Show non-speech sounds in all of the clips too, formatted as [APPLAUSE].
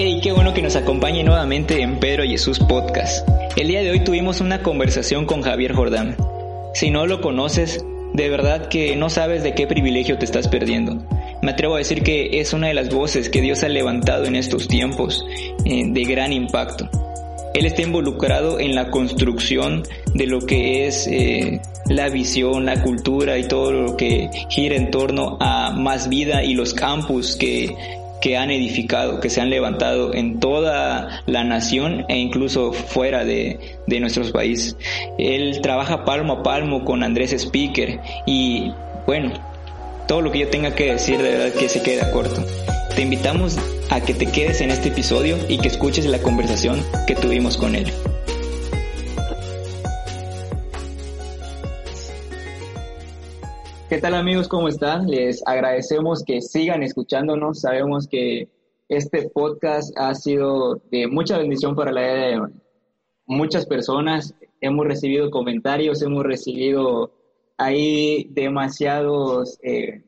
Hey, qué bueno que nos acompañe nuevamente en Pedro Jesús Podcast. El día de hoy tuvimos una conversación con Javier Jordán. Si no lo conoces, de verdad que no sabes de qué privilegio te estás perdiendo. Me atrevo a decir que es una de las voces que Dios ha levantado en estos tiempos eh, de gran impacto. Él está involucrado en la construcción de lo que es eh, la visión, la cultura y todo lo que gira en torno a más vida y los campus que, que han edificado, que se han levantado en toda la nación e incluso fuera de, de nuestros países. Él trabaja palmo a palmo con Andrés Speaker y bueno, todo lo que yo tenga que decir de verdad que se queda corto. Te invitamos a que te quedes en este episodio y que escuches la conversación que tuvimos con él. ¿Qué tal amigos? ¿Cómo están? Les agradecemos que sigan escuchándonos. Sabemos que este podcast ha sido de mucha bendición para la vida de muchas personas. Hemos recibido comentarios, hemos recibido ahí demasiados eh,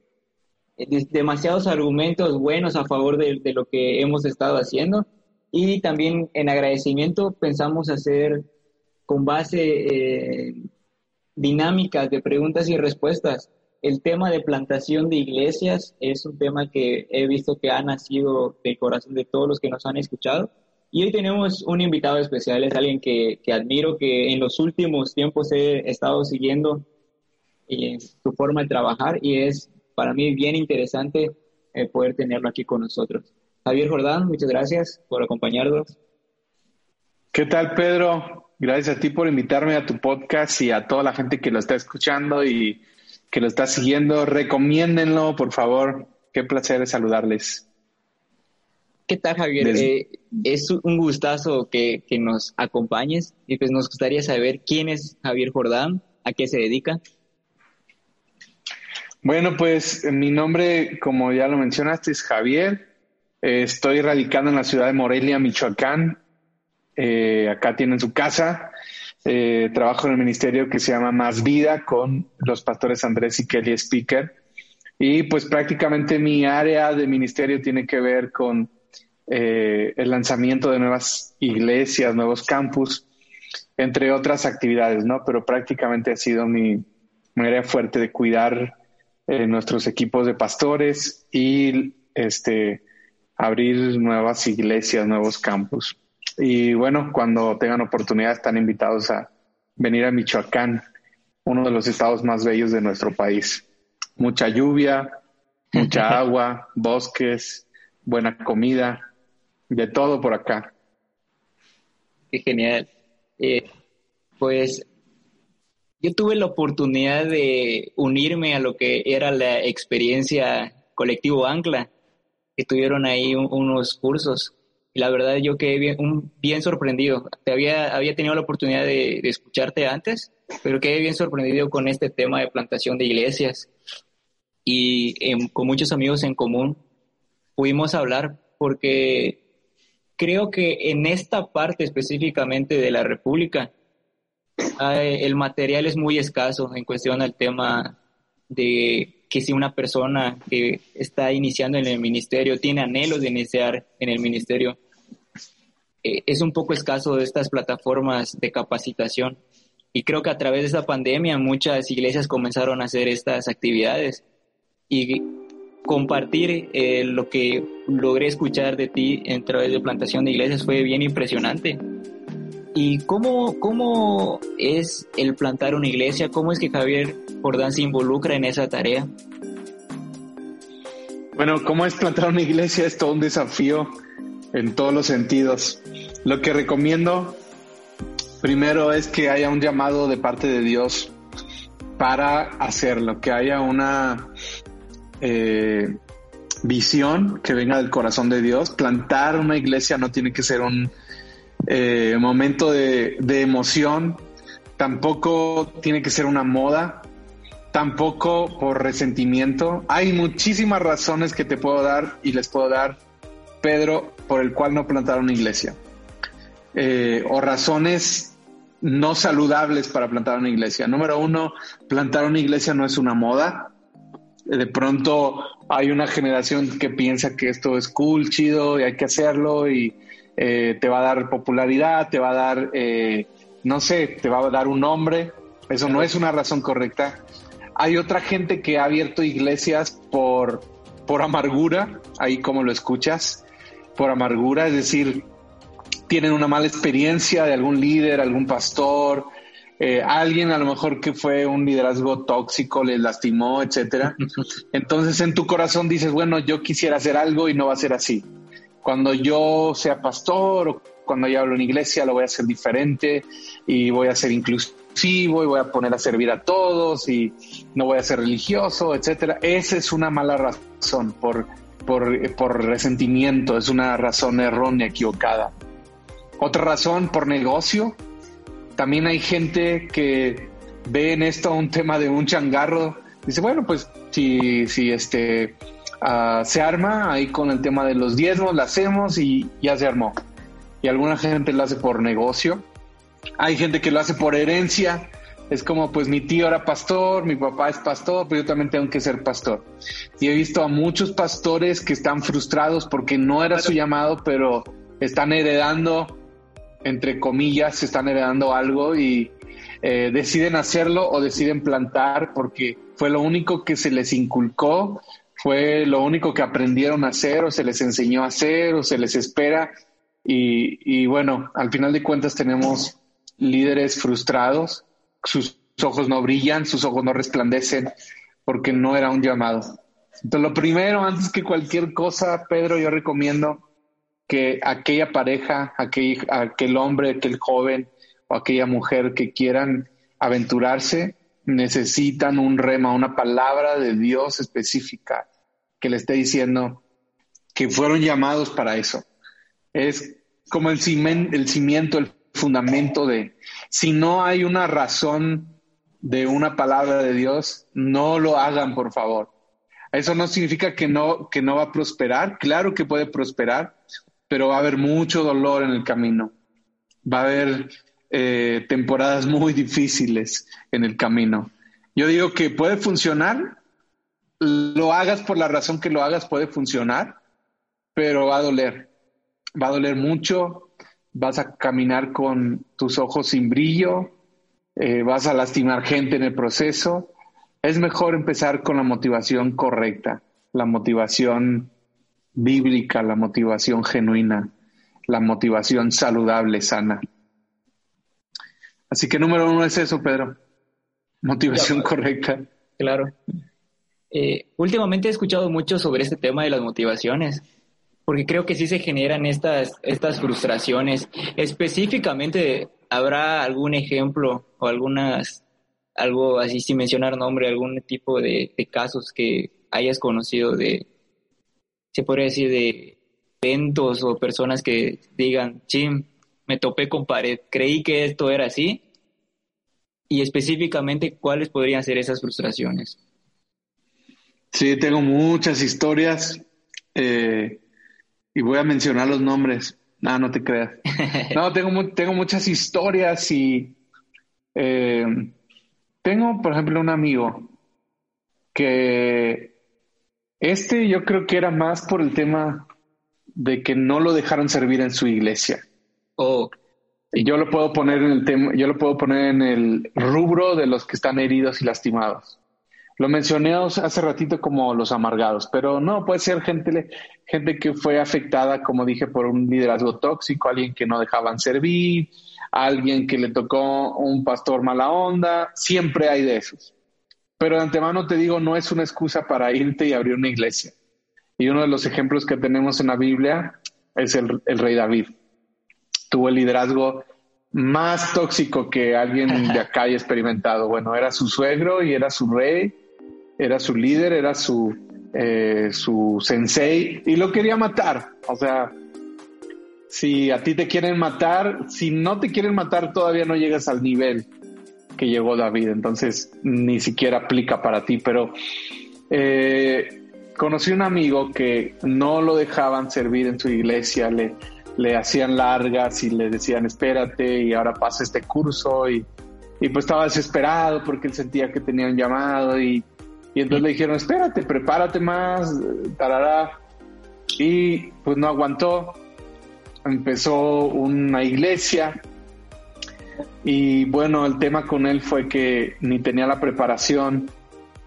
demasiados argumentos buenos a favor de, lo que hemos estado haciendo y también en agradecimiento pensamos hacer con base eh, dinámicas de preguntas y respuestas. El tema de plantación de iglesias es un tema que he visto que ha nacido del corazón de todos los que nos han escuchado. Y hoy tenemos un invitado especial, es alguien que, que admiro, que en los últimos tiempos he estado siguiendo eh, su forma de trabajar y es para mí bien interesante eh, poder tenerlo aquí con nosotros. Javier Jordán, muchas gracias por acompañarnos. ¿Qué tal, Pedro? Gracias a ti por invitarme a tu podcast y a toda la gente que lo está escuchando y que lo está siguiendo. Recomiéndenlo, por favor. Qué placer saludarles. ¿Qué tal, Javier? Eh, es un gustazo que, que, nos acompañes y pues nos gustaría saber quién es Javier Jordán, a qué se dedica. Bueno, pues mi nombre, como ya lo mencionaste, es Javier. Eh, estoy radicando en la ciudad de Morelia, Michoacán. Eh, acá tienen su casa. Eh, trabajo en el ministerio que se llama Más Vida con los pastores Andrés y Kelly Speaker. Y pues prácticamente mi área de ministerio tiene que ver con el lanzamiento de nuevas iglesias, nuevos campus, entre otras actividades, ¿no? Pero prácticamente ha sido mi, mi área fuerte de cuidar eh, nuestros equipos de pastores y este, abrir nuevas iglesias, nuevos campus. Y bueno, cuando tengan oportunidad están invitados a venir a Michoacán, uno de los estados más bellos de nuestro país. Mucha lluvia, mucha [LAUGHS] agua, bosques, buena comida, de todo por acá. Qué genial. Eh, pues yo tuve la oportunidad de unirme a lo que era la experiencia colectivo Ancla, que tuvieron ahí unos cursos. Y la verdad yo quedé bien, bien sorprendido. Te había, había tenido la oportunidad de, escucharte antes, pero quedé bien sorprendido con este tema de plantación de iglesias. Y em, con muchos amigos en común pudimos hablar porque creo que en esta parte específicamente de la República, el material es muy escaso en cuestión al tema de que si una persona que está iniciando en el ministerio tiene anhelos de iniciar en el ministerio, eh, es un poco escaso de estas plataformas de capacitación. Y creo que a través de esta pandemia muchas iglesias comenzaron a hacer estas actividades. Y compartir eh, lo que logré escuchar de ti en través de plantación de iglesias fue bien impresionante. ¿Y cómo, cómo es el plantar una iglesia? ¿Cómo es que Javier Jordán se involucra en esa tarea? Bueno, ¿cómo es plantar una iglesia? Es todo un desafío en todos los sentidos. Lo que recomiendo primero es que haya un llamado de parte de Dios para hacerlo, que haya una eh, visión que venga del corazón de Dios. Plantar una iglesia no tiene que ser un eh, momento de, emoción, tampoco tiene que ser una moda, tampoco por resentimiento. Hay muchísimas razones que te puedo dar y les puedo dar, Pedro, por el cual no plantar una iglesia. Eh, o razones no saludables para plantar una iglesia. Número uno, plantar una iglesia no es una moda. De pronto hay una generación que piensa que esto es cool, chido y hay que hacerlo y eh, te va a dar popularidad, te va a dar, eh, no sé, te va a dar un nombre. Eso no es una razón correcta. Hay otra gente que ha abierto iglesias por, por amargura, ahí como lo escuchas, por amargura, es decir, tienen una mala experiencia de algún líder, algún pastor, eh, alguien a lo mejor que fue un liderazgo tóxico, les lastimó, etcétera. [LAUGHS] Entonces en tu corazón dices, bueno, yo quisiera hacer algo y no va a ser así. Cuando yo sea pastor o cuando yo hablo en iglesia lo voy a hacer diferente y voy a ser inclusivo y voy a poner a servir a todos y no voy a ser religioso, etcétera. Esa es una mala razón por, por, por resentimiento, es una razón errónea, equivocada. Otra razón por negocio. También hay gente que ve en esto un tema de un changarro. Dice, bueno, pues si, si este uh, se arma ahí con el tema de los diezmos, lo hacemos y ya se armó. Y alguna gente lo hace por negocio. Hay gente que lo hace por herencia. Es como, pues mi tío era pastor, mi papá es pastor, pero yo también tengo que ser pastor. Y he visto a muchos pastores que están frustrados porque no era su llamado, pero están heredando entre comillas, están heredando algo y eh, deciden hacerlo o deciden plantar porque fue lo único que se les inculcó, fue lo único que aprendieron a hacer o se les enseñó a hacer o se les espera. Y, bueno, al final de cuentas tenemos líderes frustrados, sus ojos no brillan, sus ojos no resplandecen porque no era un llamado. Entonces, lo primero, antes que cualquier cosa, Pedro, yo recomiendo que aquella pareja, aquel, aquel hombre, aquel joven o aquella mujer que quieran aventurarse, necesitan un rema, una palabra de Dios específica que le esté diciendo que fueron llamados para eso. Es como el, cimiento, el cimiento, el fundamento de, si no hay una razón de una palabra de Dios, no lo hagan, por favor. Eso no significa que no, que no va a prosperar. Claro que puede prosperar, pero va a haber mucho dolor en el camino. Va a haber eh, temporadas muy difíciles en el camino. Yo digo que puede funcionar, lo hagas por la razón que lo hagas, puede funcionar, pero va a doler. Va a doler mucho, vas a caminar con tus ojos sin brillo, eh, vas a lastimar gente en el proceso. Es mejor empezar con la motivación correcta, la motivación bíblica, la motivación genuina, la motivación saludable, sana. Así que número uno es eso, Pedro. Motivación correcta. Claro. Eh, últimamente he escuchado mucho sobre este tema de las motivaciones, porque creo que sí se generan estas, estas frustraciones. Específicamente, ¿habrá algún ejemplo o algunas, algo así sin mencionar nombre, algún tipo de casos que hayas conocido de, se podría decir, de eventos o personas que digan, chim, me topé con pared, creí que esto era así, y específicamente cuáles podrían ser esas frustraciones. Sí, tengo muchas historias eh, y voy a mencionar los nombres. No, no te creas. [LAUGHS] No, tengo, tengo muchas historias y eh, tengo, por ejemplo, un amigo que este yo creo que era más por el tema de que no lo dejaron servir en su iglesia. Oh. Y yo lo puedo poner en el tema, yo lo puedo poner en el rubro de los que están heridos y lastimados. Lo mencioné hace ratito como los amargados, pero no, puede ser gente, gente que fue afectada, como dije, por un liderazgo tóxico, alguien que no dejaban servir, alguien que le tocó un pastor mala onda, siempre hay de esos. Pero de antemano te digo, no es una excusa para irte y abrir una iglesia. Y uno de los ejemplos que tenemos en la Biblia es el, rey David. Tuvo el liderazgo más tóxico que alguien de acá haya experimentado. Bueno, era su suegro y era su rey, era su líder, era su, eh, su sensei y lo quería matar. O sea, si a ti te quieren matar, si no te quieren matar, todavía no llegas al nivel que llegó David, entonces ni siquiera aplica para ti, pero eh, conocí un amigo que no lo dejaban servir en su iglesia, le, le hacían largas y le decían espérate y ahora pasa este curso y, y pues estaba desesperado porque él sentía que tenía un llamado y, Y entonces le dijeron, espérate, prepárate más, tarará. Y pues no aguantó. Empezó una iglesia. Y bueno, el tema con él fue que ni tenía la preparación,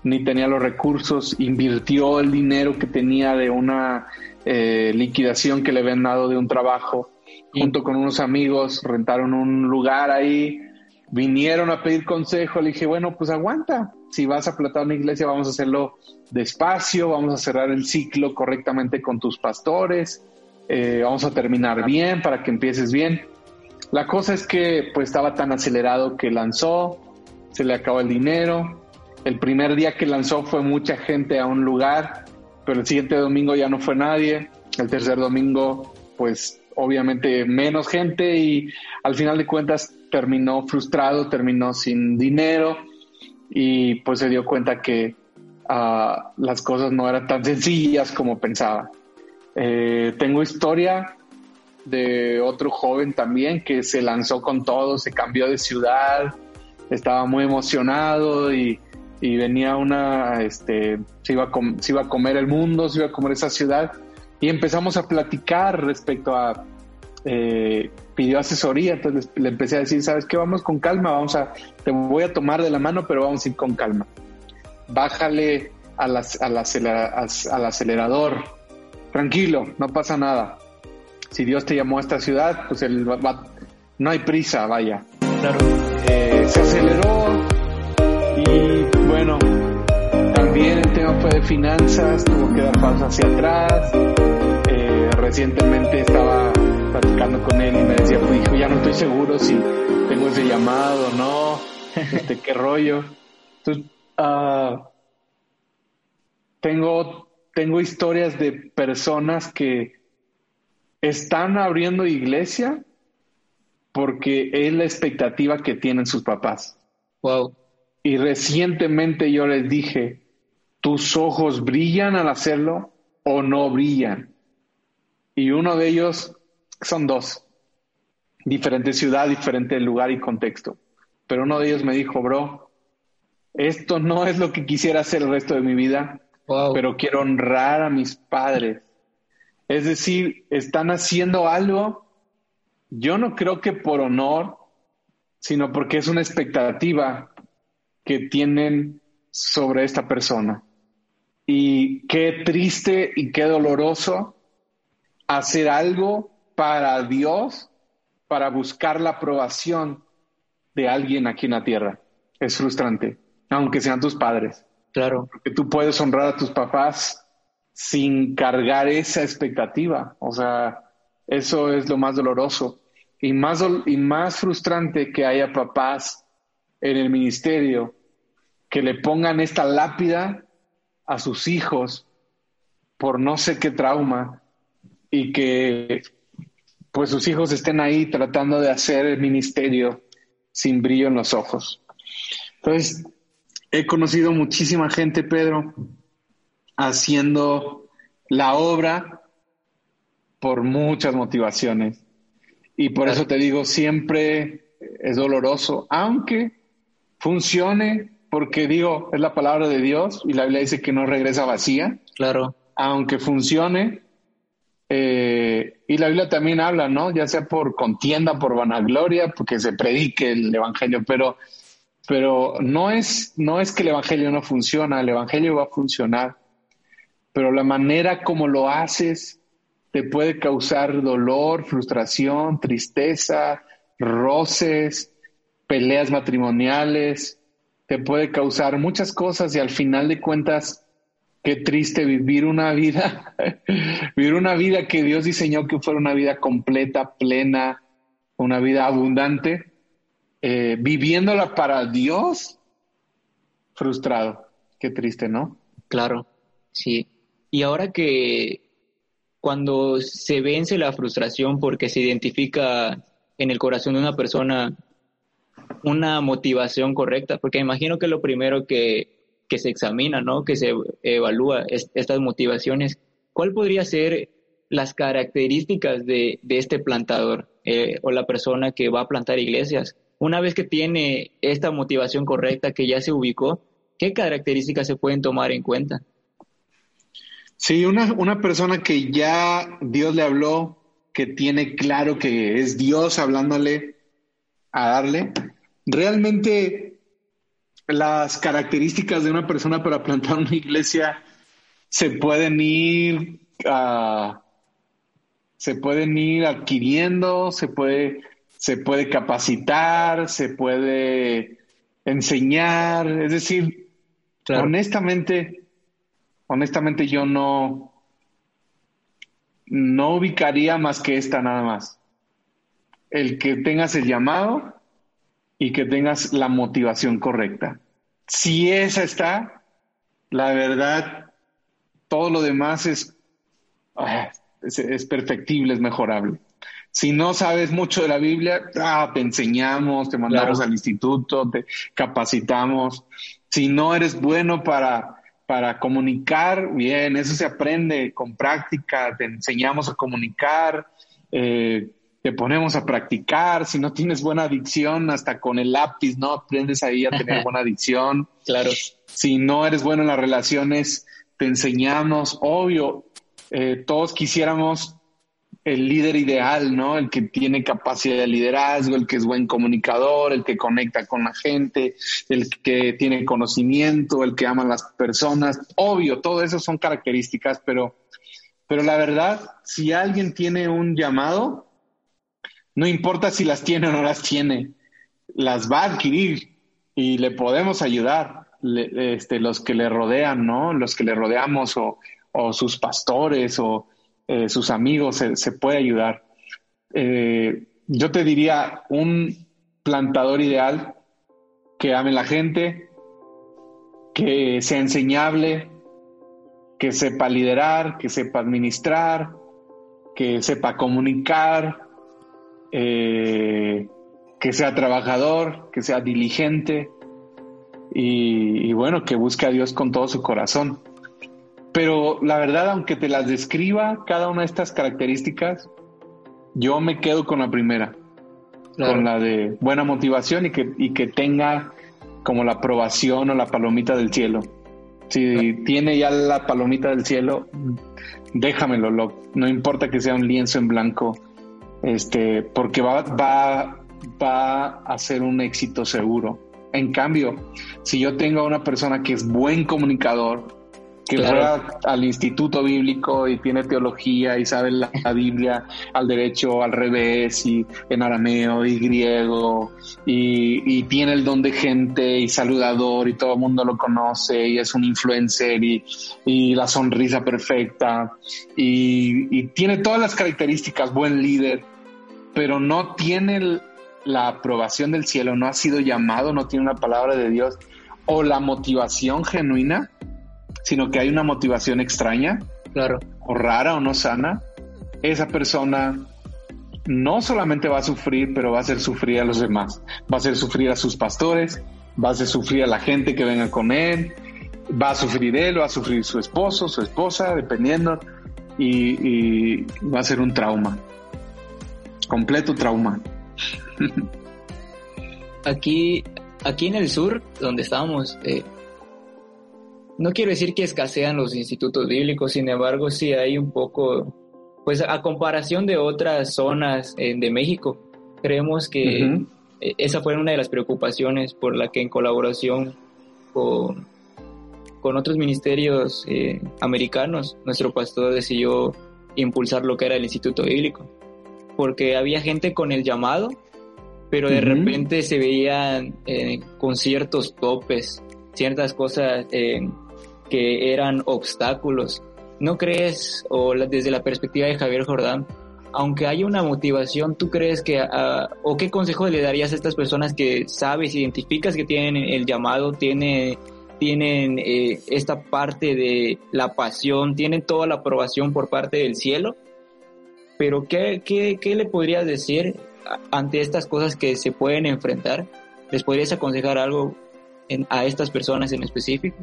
ni tenía los recursos, invirtió el dinero que tenía de una eh, liquidación que le habían dado de un trabajo, junto con unos amigos, rentaron un lugar ahí, vinieron a pedir consejo, le dije, bueno, pues aguanta, si vas a plantar una iglesia vamos a hacerlo despacio, vamos a cerrar el ciclo correctamente con tus pastores, eh, vamos a terminar bien para que empieces bien. La cosa es que pues estaba tan acelerado que lanzó, se le acabó el dinero, el primer día que lanzó fue mucha gente a un lugar, pero el siguiente domingo ya no fue nadie. El tercer domingo, pues obviamente menos gente y al final de cuentas terminó frustrado, terminó sin dinero y pues se dio cuenta que ah, las cosas no eran tan sencillas como pensaba. Eh, tengo historia de otro joven también que se lanzó con todo, se cambió de ciudad, estaba muy emocionado y y venía una, este, se iba, a se iba a comer el mundo, se iba a comer esa ciudad y empezamos a platicar respecto a, eh, pidió asesoría, entonces le empecé a decir, ¿sabes qué? Vamos con calma, vamos a, te voy a tomar de la mano, pero vamos a ir con calma. Bájale al, al, al acelerador, tranquilo, no pasa nada. Si Dios te llamó a esta ciudad, pues él va, no hay prisa, vaya. Claro. Eh, se aceleró y bueno, también el tema fue de finanzas, tuvo que dar pasos hacia atrás. Eh, recientemente estaba platicando con él y me decía, pues hijo, ya no estoy seguro si tengo ese llamado o no, [LAUGHS] este, qué rollo. Entonces, uh, tengo, tengo historias de personas que están abriendo iglesia porque es la expectativa que tienen sus papás. Wow. Y recientemente yo les dije, ¿tus ojos brillan al hacerlo o no brillan? Y uno de ellos son dos, diferente ciudad, diferente lugar y contexto. Pero uno de ellos me dijo, bro, esto no es lo que quisiera hacer el resto de mi vida, pero quiero honrar a mis padres. Es decir, están haciendo algo, yo no creo que por honor, sino porque es una expectativa que tienen sobre esta persona. Y qué triste y qué doloroso hacer algo para Dios, para buscar la aprobación de alguien aquí en la tierra. Es frustrante, aunque sean tus padres. Claro. Porque tú puedes honrar a tus papás sin cargar esa expectativa. O sea, eso es lo más doloroso. Y más, y más frustrante que haya papás en el ministerio que le pongan esta lápida a sus hijos por no sé qué trauma y que pues sus hijos estén ahí tratando de hacer el ministerio sin brillo en los ojos. Entonces, he conocido muchísima gente, Pedro, haciendo la obra por muchas motivaciones. Y por eso te digo, siempre es doloroso, aunque funcione, porque digo, es la palabra de Dios y la Biblia dice que no regresa vacía. Claro. Aunque funcione. Eh, y la Biblia también habla, ¿no? Ya sea por contienda, por vanagloria, porque se predique el Evangelio, pero, pero no, es, no es que el Evangelio no funciona, el Evangelio va a funcionar, pero la manera como lo haces te puede causar dolor, frustración, tristeza, roces, peleas matrimoniales, te puede causar muchas cosas y al final de cuentas, qué triste vivir una vida, [LAUGHS] vivir una vida que Dios diseñó que fuera una vida completa, plena, una vida abundante, eh, viviéndola para Dios, frustrado. Qué triste, ¿no? Claro, sí. Y ahora que cuando se vence la frustración porque se identifica en el corazón de una persona una motivación correcta, porque imagino que lo primero que, se examina, ¿no? Que se evalúa estas motivaciones. ¿Cuál podría ser las características de, este plantador eh, o la persona que va a plantar iglesias? Una vez que tiene esta motivación correcta, que ya se ubicó, ¿qué características se pueden tomar en cuenta? Sí, una persona que ya Dios le habló, que tiene claro que es Dios hablándole a darle, realmente las características de una persona para plantar una iglesia se pueden ir se pueden ir adquiriendo, se puede, se puede capacitar, se puede enseñar, es decir, honestamente, honestamente yo no, no ubicaría más que esta nada más. El que tengas el llamado y que tengas la motivación correcta. Si esa está, la verdad, todo lo demás es, ah, es, perfectible, es mejorable. Si no sabes mucho de la Biblia, ah, te enseñamos, te mandamos al instituto, te capacitamos. Si no eres bueno para, para comunicar, bien, eso se aprende con práctica, te enseñamos a comunicar, eh, te ponemos a practicar. Si no tienes buena adicción, hasta con el lápiz, ¿no? Aprendes ahí a tener [LAUGHS] buena adicción. Claro. Si no eres bueno en las relaciones, te enseñamos, obvio, eh, todos quisiéramos el líder ideal, ¿no? El que tiene capacidad de liderazgo, el que es buen comunicador, el que conecta con la gente, el que tiene conocimiento, el que ama a las personas. Obvio, todo eso son características, pero, pero la verdad, si alguien tiene un llamado, no importa si las tiene o no las tiene, las va a adquirir y le podemos ayudar, este, los que le rodean, ¿no? Los que le rodeamos o o sus pastores o eh, sus amigos se, puede ayudar. Eh, yo te diría un plantador ideal que ame la gente, que sea enseñable, que sepa liderar, que sepa administrar, que sepa comunicar, eh, que sea trabajador, que sea diligente y, y, bueno, que busque a Dios con todo su corazón. Pero la verdad, aunque te las describa cada una de estas características, yo me quedo con la primera, con la de buena motivación y que, y que tenga como la aprobación o la palomita del cielo. Si tiene ya la palomita del cielo, déjamelo, no importa que sea un lienzo en blanco, este, porque va, va, va a ser un éxito seguro. En cambio, si yo tengo a una persona que es buen comunicador, que va al instituto bíblico y tiene teología y sabe la, Biblia al derecho, al revés, y en arameo y griego, y, tiene el don de gente y saludador y todo el mundo lo conoce y es un influencer y, la sonrisa perfecta y, y, tiene todas las características, buen líder, pero no tiene la aprobación del cielo, no ha sido llamado, no tiene una palabra de Dios o la motivación genuina sino que hay una motivación extraña, claro. o rara o no sana, esa persona no solamente va a sufrir, pero va a hacer sufrir a los demás. Va a hacer sufrir a sus pastores, va a hacer sufrir a la gente que venga con él, va a sufrir él, va a sufrir su esposo, su esposa, dependiendo, y, va a ser un trauma, completo trauma. Aquí, aquí en el sur, donde estábamos, eh, no quiero decir que escasean los institutos bíblicos, sin embargo, sí hay un poco, pues a comparación de otras zonas eh, de México, creemos que e, esa fue una de las preocupaciones por la que en colaboración con, con otros ministerios eh, americanos, nuestro pastor decidió impulsar lo que era el instituto bíblico, porque había gente con el llamado, pero de repente se veían eh, con ciertos topes, ciertas cosas que eran obstáculos. ¿No crees, o desde la perspectiva de Javier Jordán, aunque haya una motivación, ¿tú crees que, ah, o qué consejo le darías a estas personas que sabes, identificas que tienen el llamado, tiene, tienen eh, esta parte de la pasión, tienen toda la aprobación por parte del cielo? Pero ¿qué, qué, qué le podrías decir ante estas cosas que se pueden enfrentar? ¿Les podrías aconsejar algo a estas personas en específico?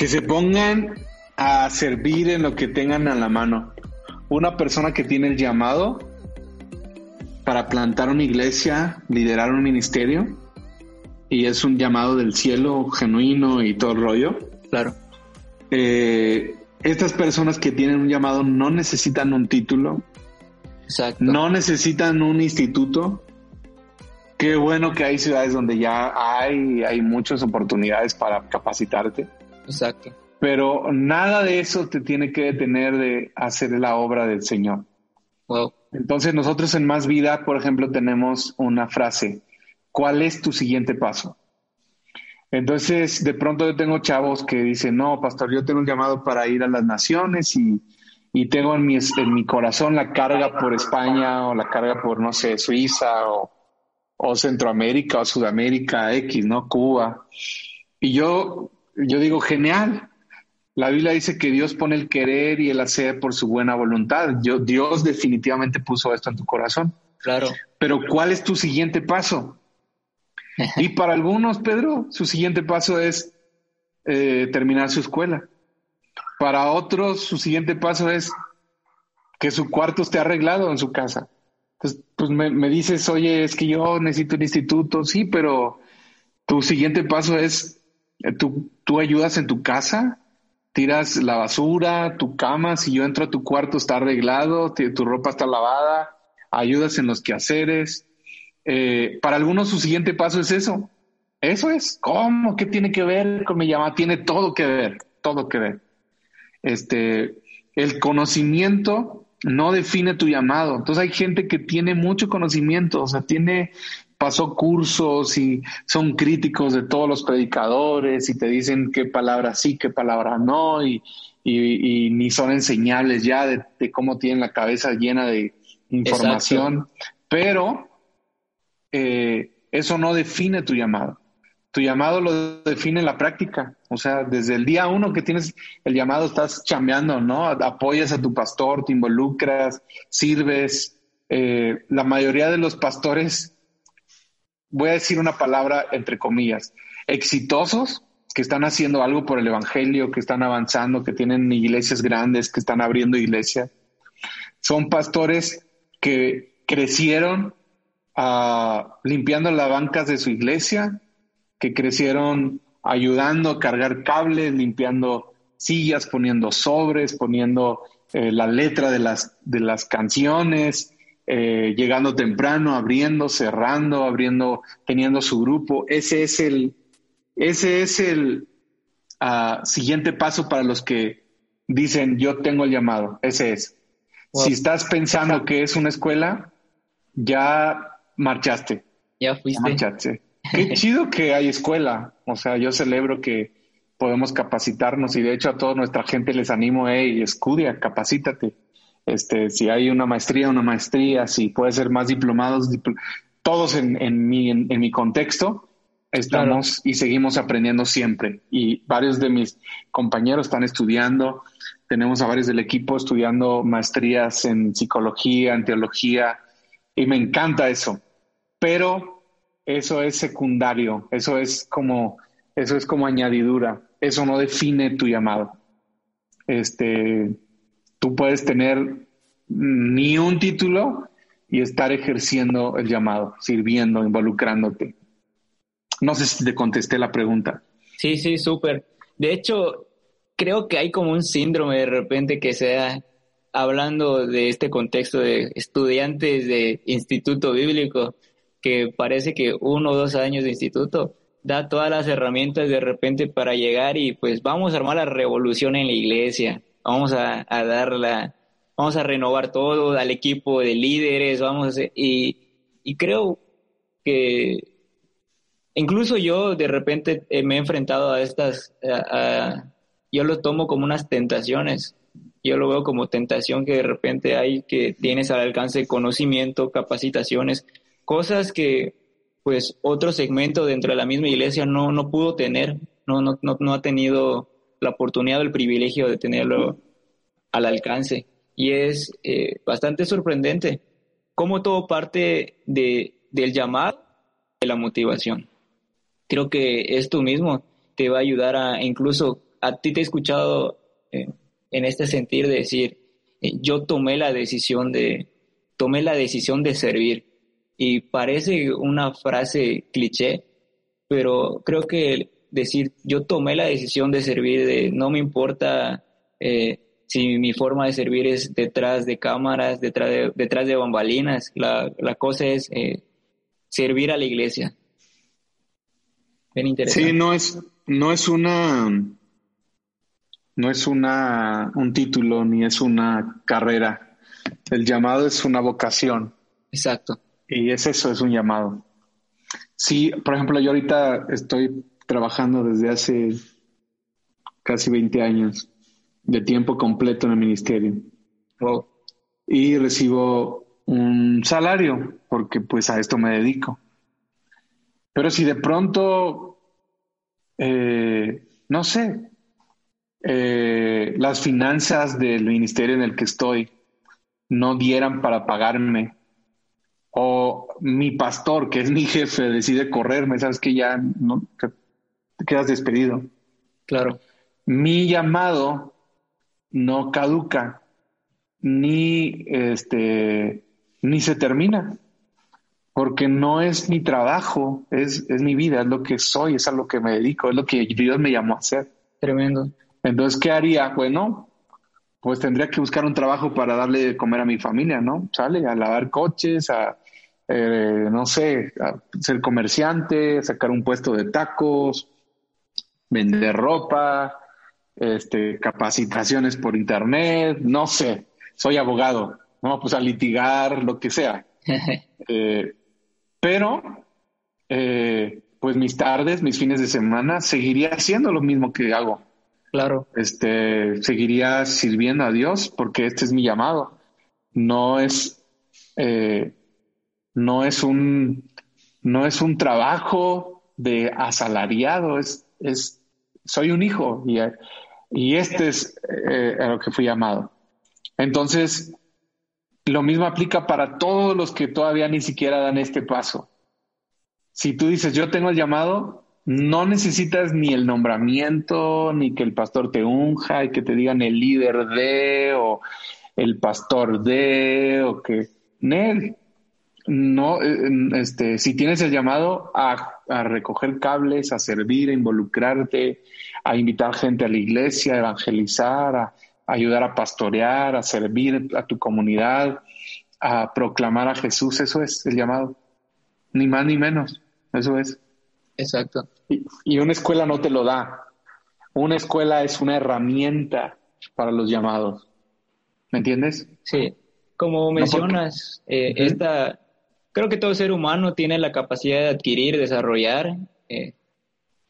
que se pongan a servir en lo que tengan a la mano. Una persona que tiene el llamado para plantar una iglesia, liderar un ministerio, y es un llamado del cielo genuino y todo el rollo. Claro. Eh, estas personas que tienen un llamado no necesitan un título, Exacto. no necesitan un instituto. Qué bueno que hay ciudades donde ya hay, hay muchas oportunidades para capacitarte. Exacto. Pero nada de eso te tiene que detener de hacer la obra del Señor. Wow. Entonces nosotros en Más Vida, por ejemplo, tenemos una frase, ¿cuál es tu siguiente paso? Entonces, de pronto yo tengo chavos que dicen, no, pastor, yo tengo un llamado para ir a las naciones y, y tengo en mi, en mi corazón la carga por España o la carga por, no sé, Suiza o, o Centroamérica o Sudamérica X, ¿no? Cuba. Y yo, yo digo, genial. La Biblia dice que Dios pone el querer y el hacer por su buena voluntad. Yo, Dios definitivamente puso esto en tu corazón. Claro. Pero ¿cuál es tu siguiente paso? Y para algunos, Pedro, su siguiente paso es eh, terminar su escuela. Para otros, su siguiente paso es que su cuarto esté arreglado en su casa. Entonces, pues me, me dices, oye, es que yo necesito un instituto. Sí, pero tu siguiente paso es, eh, tú, tú ayudas en tu casa, tiras la basura, tu cama, si yo entro a tu cuarto está arreglado, tu ropa está lavada, ayudas en los quehaceres. Eh, para algunos su siguiente paso es eso. Eso es. ¿Cómo? ¿Qué tiene que ver con mi llamada? Tiene todo que ver, todo que ver. Este, el conocimiento no define tu llamado. Entonces hay gente que tiene mucho conocimiento, o sea, tiene, pasó cursos y son críticos de todos los predicadores y te dicen qué palabra sí, qué palabra no, y, y, y ni son enseñables ya de, de, cómo tienen la cabeza llena de información, Exacto. pero eh, eso no define tu llamado. Tu llamado lo define la práctica. O sea, desde el día uno que tienes el llamado, estás chambeando, ¿no? Apoyas a tu pastor, te involucras, sirves. Eh, la mayoría de los pastores, voy a decir una palabra entre comillas, exitosos, que están haciendo algo por el Evangelio, que están avanzando, que tienen iglesias grandes, que están abriendo iglesias, son pastores que crecieron uh, limpiando las bancas de su iglesia, que crecieron ayudando a cargar cables, limpiando sillas, poniendo sobres, poniendo eh, la letra de las, de las canciones, eh, llegando temprano, abriendo, cerrando, abriendo, teniendo su grupo. Ese es el, ese es el uh, siguiente paso para los que dicen yo tengo el llamado. Ese es. Wow. Si estás pensando que es una escuela, ya marchaste. Ya fuiste. Ya marchaste. [LAUGHS] Qué chido que hay escuela. O sea, yo celebro que podemos capacitarnos y de hecho a toda nuestra gente les animo, hey, estudia, capacítate. Este, si hay una maestría, una maestría, si puede ser más diplomados, dipl todos en, en, mi, en, en, mi contexto estamos claro. y seguimos aprendiendo siempre. Y varios de mis compañeros están estudiando, tenemos a varios del equipo estudiando maestrías en psicología, en teología, y me encanta eso. Pero eso es secundario, eso es como, eso es como añadidura, eso no define tu llamado. Este, tú puedes tener ni un título y estar ejerciendo el llamado, sirviendo, involucrándote. No sé si te contesté la pregunta. Sí, sí, súper. De hecho, creo que hay como un síndrome de repente que sea hablando de este contexto de estudiantes de instituto bíblico, que parece que uno o dos años de instituto da todas las herramientas de repente para llegar y pues vamos a armar la revolución en la iglesia, vamos a, a dar la, vamos a renovar todo al equipo de líderes, vamos a hacer, y, y creo que incluso yo de repente me he enfrentado a estas, a, yo lo tomo como unas tentaciones, yo lo veo como tentación que de repente hay que tienes al alcance conocimiento, capacitaciones, cosas que pues otro segmento dentro de la misma iglesia no, no pudo tener, no, no, no, no ha tenido la oportunidad o el privilegio de tenerlo al alcance. Y es eh, bastante sorprendente cómo todo parte de, del llamado de la motivación. Creo que esto mismo te va a ayudar a, incluso a ti te he escuchado eh, en este sentir de decir, eh, yo tomé la decisión de, tomé la decisión de servir. Y parece una frase cliché, pero creo que decir, yo tomé la decisión de servir, de, no me importa eh, si mi forma de servir es detrás de cámaras, detrás de, detrás de bambalinas, la, la cosa es eh, servir a la iglesia. Bien interesante. Sí, no es, no es una, no es una, un título ni es una carrera. El llamado es una vocación. Exacto. Y es eso, es un llamado. Sí, por ejemplo, yo ahorita estoy trabajando desde hace casi 20 años de tiempo completo en el ministerio. Y recibo un salario porque pues a esto me dedico. Pero si de pronto, eh, no sé, eh, las finanzas del ministerio en el que estoy no dieran para pagarme o mi pastor, que es mi jefe, decide correrme, sabes que ya no, te quedas despedido. Claro. Mi llamado no caduca, ni este, ni se termina, porque no es mi trabajo, es, es mi vida, es lo que soy, es a lo que me dedico, es lo que Dios me llamó a hacer. Tremendo. Entonces, ¿qué haría? Bueno, pues tendría que buscar un trabajo para darle de comer a mi familia, ¿no? Sale a lavar coches, a, eh, no sé, a ser comerciante, sacar un puesto de tacos, vender ropa, este, capacitaciones por internet, no sé, soy abogado, no, pues a litigar, lo que sea. [LAUGHS] Eh, pero, eh, pues mis tardes, mis fines de semana, seguiría haciendo lo mismo que hago. Claro. Este, seguiría sirviendo a Dios porque este es mi llamado. No es, eh, no es un, no es un trabajo de asalariado, es, es soy un hijo y, y este es eh, a lo que fui llamado. Entonces, lo mismo aplica para todos los que todavía ni siquiera dan este paso. Si tú dices, yo tengo el llamado, no necesitas ni el nombramiento, ni que el pastor te unja y que te digan el líder de o el pastor de o que... No, eh, este, si tienes el llamado a, recoger cables, a servir, a involucrarte, a invitar gente a la iglesia, a evangelizar, a, ayudar a pastorear, a servir a tu comunidad, a proclamar a Jesús, eso es el llamado. Ni más ni menos, eso es. Exacto. Y, y una escuela no te lo da. Una escuela es una herramienta para los llamados. ¿Me entiendes? Sí. Como mencionas, eh, esta, creo que todo ser humano tiene la capacidad de adquirir, desarrollar. Eh,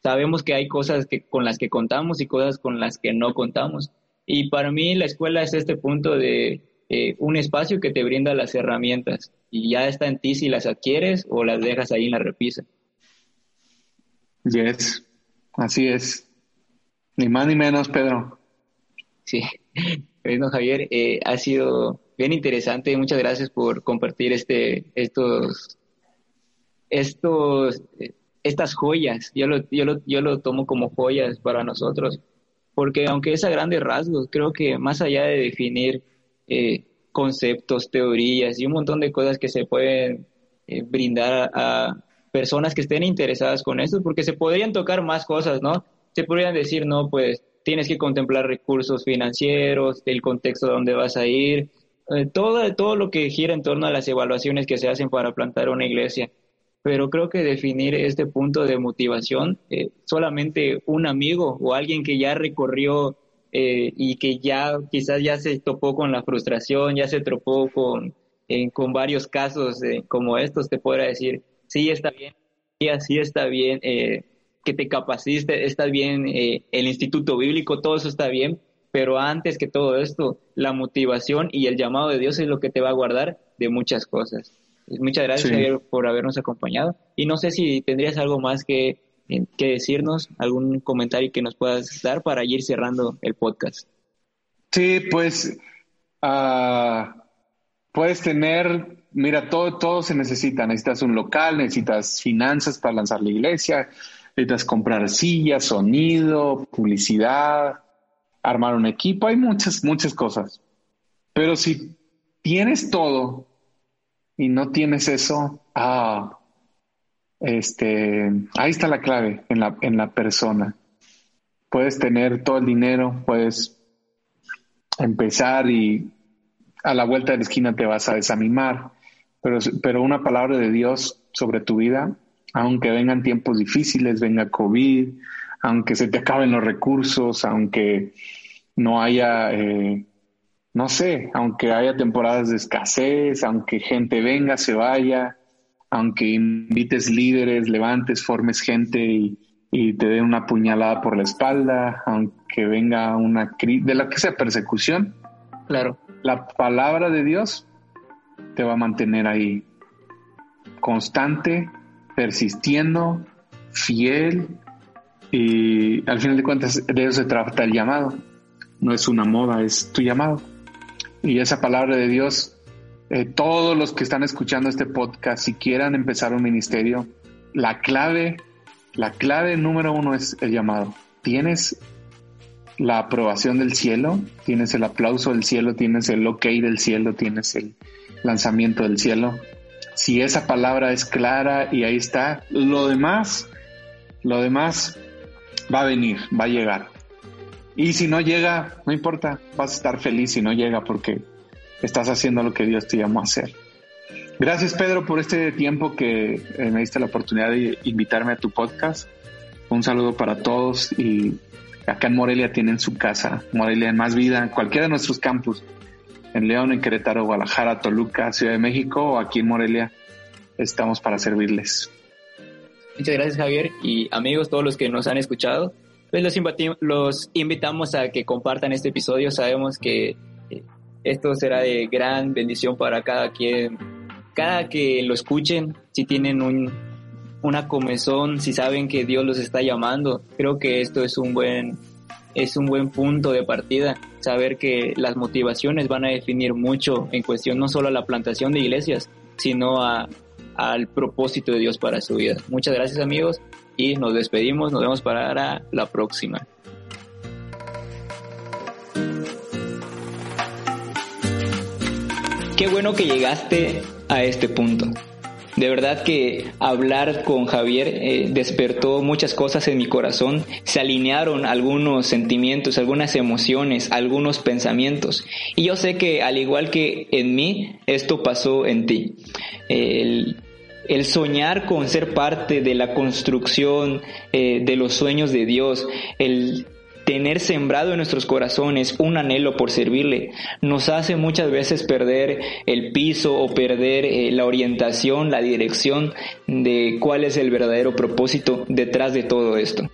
sabemos que hay cosas que, con las que contamos y cosas con las que no contamos. Y para mí la escuela es este punto de eh, un espacio que te brinda las herramientas y ya está en ti si las adquieres o las dejas ahí en la repisa. Yes, así es. Ni más ni menos, Pedro. Sí, [LAUGHS] bueno, Javier, eh, ha sido bien interesante. Muchas gracias por compartir este, estos, estos, estas joyas. Yo lo, yo, lo, yo lo tomo como joyas para nosotros, porque aunque es a grandes rasgos, creo que más allá de definir eh, conceptos, teorías y un montón de cosas que se pueden eh, brindar a, personas que estén interesadas con esto, porque se podrían tocar más cosas, ¿no? Se podrían decir, no, pues tienes que contemplar recursos financieros, el contexto de dónde vas a ir, eh, todo, todo lo que gira en torno a las evaluaciones que se hacen para plantar una iglesia. Pero creo que definir este punto de motivación, eh, solamente un amigo o alguien que ya recorrió eh, y que ya quizás ya se topó con la frustración, ya se topó con, con varios casos como estos, te podrá decir, sí está bien, sí está bien, que te capacites, está bien el instituto bíblico, todo eso está bien, pero antes que todo esto, la motivación y el llamado de Dios es lo que te va a guardar de muchas cosas. Muchas gracias por habernos acompañado. Y no sé si tendrías algo más que, que decirnos, algún comentario que nos puedas dar para ir cerrando el podcast. Sí, pues uh, puedes tener, mira, todo, todo se necesita. Necesitas un local, necesitas finanzas para lanzar la iglesia, necesitas comprar sillas, sonido, publicidad, armar un equipo, hay muchas, muchas cosas. Pero si tienes todo y no tienes eso, ah, Este, ahí está la clave en la, en la persona. Puedes tener todo el dinero, puedes empezar y a la vuelta de la esquina te vas a desanimar, pero, pero una palabra de Dios sobre tu vida, aunque vengan tiempos difíciles, venga COVID, aunque se te acaben los recursos, aunque no haya, eh, no sé, aunque haya temporadas de escasez, aunque gente venga, se vaya, aunque invites líderes, levantes, formes gente y, te den una puñalada por la espalda, aunque venga una crisis, de la que sea persecución. Claro. La palabra de Dios te va a mantener ahí constante, persistiendo, fiel y al final de cuentas de eso se trata el llamado. No es una moda, es tu llamado. Y esa palabra de Dios eh, todos los que están escuchando este podcast, si quieran empezar un ministerio, la clave, la clave número uno es el llamado. Tienes la aprobación del cielo, tienes el aplauso del cielo, tienes el ok del cielo, tienes el lanzamiento del cielo. Si esa palabra es clara y ahí está, lo demás, lo demás va a venir, va a llegar. Y si no llega, no importa, vas a estar feliz si no llega porque estás haciendo lo que Dios te llamó a hacer. Gracias Pedro por este tiempo que eh, me diste la oportunidad de invitarme a tu podcast. Un saludo para todos y acá en Morelia tienen su casa, Morelia en Más Vida, cualquiera de nuestros campus, en León, en Querétaro, Guadalajara, Toluca, Ciudad de México o aquí en Morelia, estamos para servirles. Muchas gracias Javier y amigos, todos los que nos han escuchado, pues los, invitamos a que compartan este episodio. Sabemos que esto será de gran bendición para cada quien, cada que lo escuchen, si tienen un, una comezón, si saben que Dios los está llamando. Creo que esto es un buen es un buen punto de partida, saber que las motivaciones van a definir mucho en cuestión no solo a la plantación de iglesias, sino a, al propósito de Dios para su vida. Muchas gracias amigos y nos despedimos, nos vemos para la próxima. Qué bueno que llegaste a este punto. De verdad que hablar con Javier eh, despertó muchas cosas en mi corazón, se alinearon algunos sentimientos, algunas emociones, algunos pensamientos. Y yo sé que al igual que en mí, esto pasó en ti. El, soñar con ser parte de la construcción eh, de los sueños de Dios, el tener sembrado en nuestros corazones un anhelo por servirle, nos hace muchas veces perder el piso o perder eh, la orientación, la dirección de cuál es el verdadero propósito detrás de todo esto.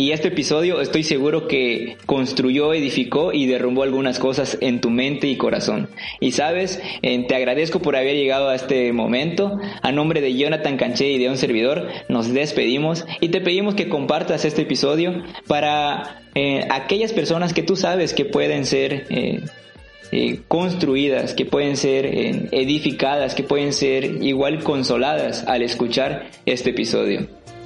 Y este episodio estoy seguro que construyó, edificó y derrumbó algunas cosas en tu mente y corazón. Y sabes, eh, te agradezco por haber llegado a este momento. A nombre de Jonathan Canché y de un servidor, nos despedimos y te pedimos que compartas este episodio para eh, aquellas personas que tú sabes que pueden ser... Eh, construidas, que pueden ser edificadas, que pueden ser igual consoladas al escuchar este episodio.